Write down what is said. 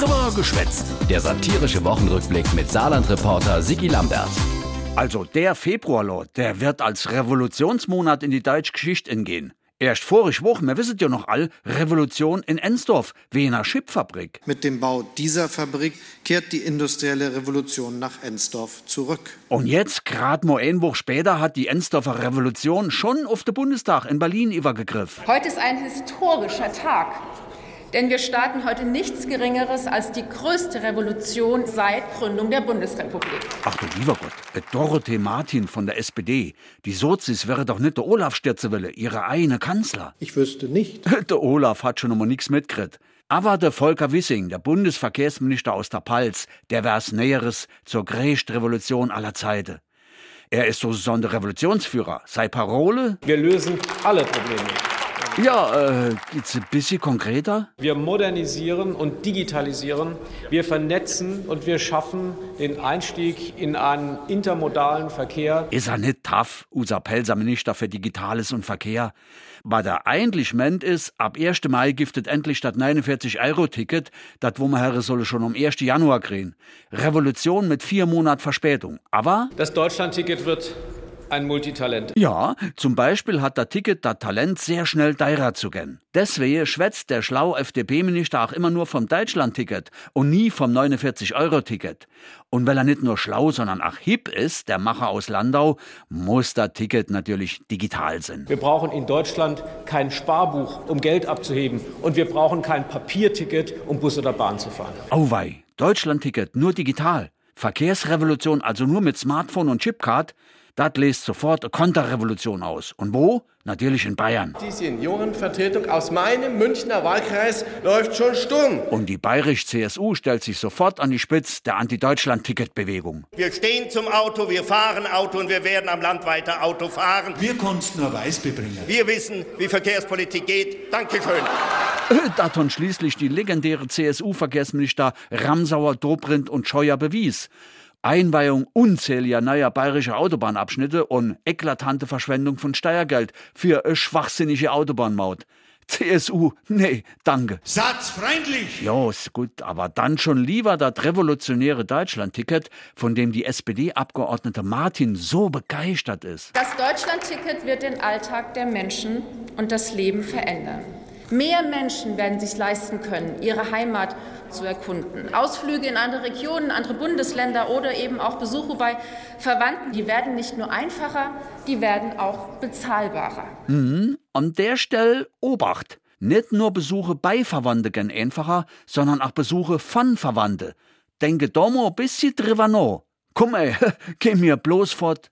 Drüber geschwätzt. Der satirische Wochenrückblick mit Saarland-Reporter Sigi Lambert. Also der Februar, der wird als Revolutionsmonat in die deutsche Geschichte entgehen. Erst vorig Woche, wir wissen ja noch all, Revolution in Ensdorf, Wiener Chipfabrik. Mit dem Bau dieser Fabrik kehrt die industrielle Revolution nach Ensdorf zurück. Und jetzt, gerade mal eine Woche später, hat die Ensdorfer Revolution schon auf den Bundestag in Berlin übergegriffen. Heute ist ein historischer Tag. Denn wir starten heute nichts Geringeres als die größte Revolution seit Gründung der Bundesrepublik. Ach du lieber Gott, äh, Dorothee Martin von der SPD. Die Sozis wäre doch nicht der Olaf Sterzewelle, ihre eigene Kanzler. Ich wüsste nicht. Der Olaf hat schon immer nichts mitgekriegt. Aber der Volker Wissing, der Bundesverkehrsminister aus der Palz, der wär's Näheres zur größten Revolution aller Zeiten. Er ist sozusagen der Revolutionsführer. Sei Parole? Wir lösen alle Probleme. Ja, äh, geht's ein bisschen konkreter? Wir modernisieren und digitalisieren. Wir vernetzen und wir schaffen den Einstieg in einen intermodalen Verkehr. Ist er nicht tough, unser Pelzer Minister für Digitales und Verkehr? Was der eigentlich meint ist, ab 1. Mai giftet endlich das 49-Euro-Ticket, das wo man Herre solle schon um 1. Januar kriegen. Revolution mit vier Monat Verspätung. Aber? Das Deutschland-Ticket wird ein Multitalent. Ja, zum Beispiel hat der Ticket das Talent, sehr schnell teurer zu gehen. Deswegen schwätzt der schlaue FDP-Minister auch immer nur vom Deutschland-Ticket und nie vom 49-Euro-Ticket. Und weil er nicht nur schlau, sondern auch hip ist, der Macher aus Landau, muss das Ticket natürlich digital sein. Wir brauchen in Deutschland kein Sparbuch, um Geld abzuheben. Und wir brauchen kein Papierticket, um Bus oder Bahn zu fahren. Auwei, Deutschland-Ticket nur digital. Verkehrsrevolution also nur mit Smartphone und Chipcard. Das lässt sofort eine Konterrevolution aus. Und wo? Natürlich in Bayern. Die Seniorenvertretung aus meinem Münchner Wahlkreis läuft schon Sturm. Und die bayerische CSU stellt sich sofort an die Spitze der Anti-Deutschland-Ticket-Bewegung. Wir stehen zum Auto, wir fahren Auto und wir werden am Land weiter Auto fahren. Wir konnten nur Weißbier bringen. Wir wissen, wie Verkehrspolitik geht. Dankeschön. Das und schließlich die legendäre CSU-Verkehrsminister Ramsauer, Dobrindt und Scheuer bewies. Einweihung unzähliger neuer bayerischer Autobahnabschnitte und eklatante Verschwendung von Steuergeld für eine schwachsinnige Autobahnmaut. CSU, nee, danke. Satzfreundlich! Ja, ist gut, aber dann schon lieber das revolutionäre Deutschland-Ticket, von dem die SPD-Abgeordnete Martin so begeistert ist. Das Deutschland-Ticket wird den Alltag der Menschen und das Leben verändern. Mehr Menschen werden sich leisten können, ihre Heimat zu erkunden. Ausflüge in andere Regionen, andere Bundesländer oder eben auch Besuche bei Verwandten, die werden nicht nur einfacher, die werden auch bezahlbarer. Mhm. An der Stelle Obacht. Nicht nur Besuche bei Verwandten gehen einfacher, sondern auch Besuche von Verwandten. Denke da mal ein bisschen drüber nach. Komm ey, geh mir bloß fort.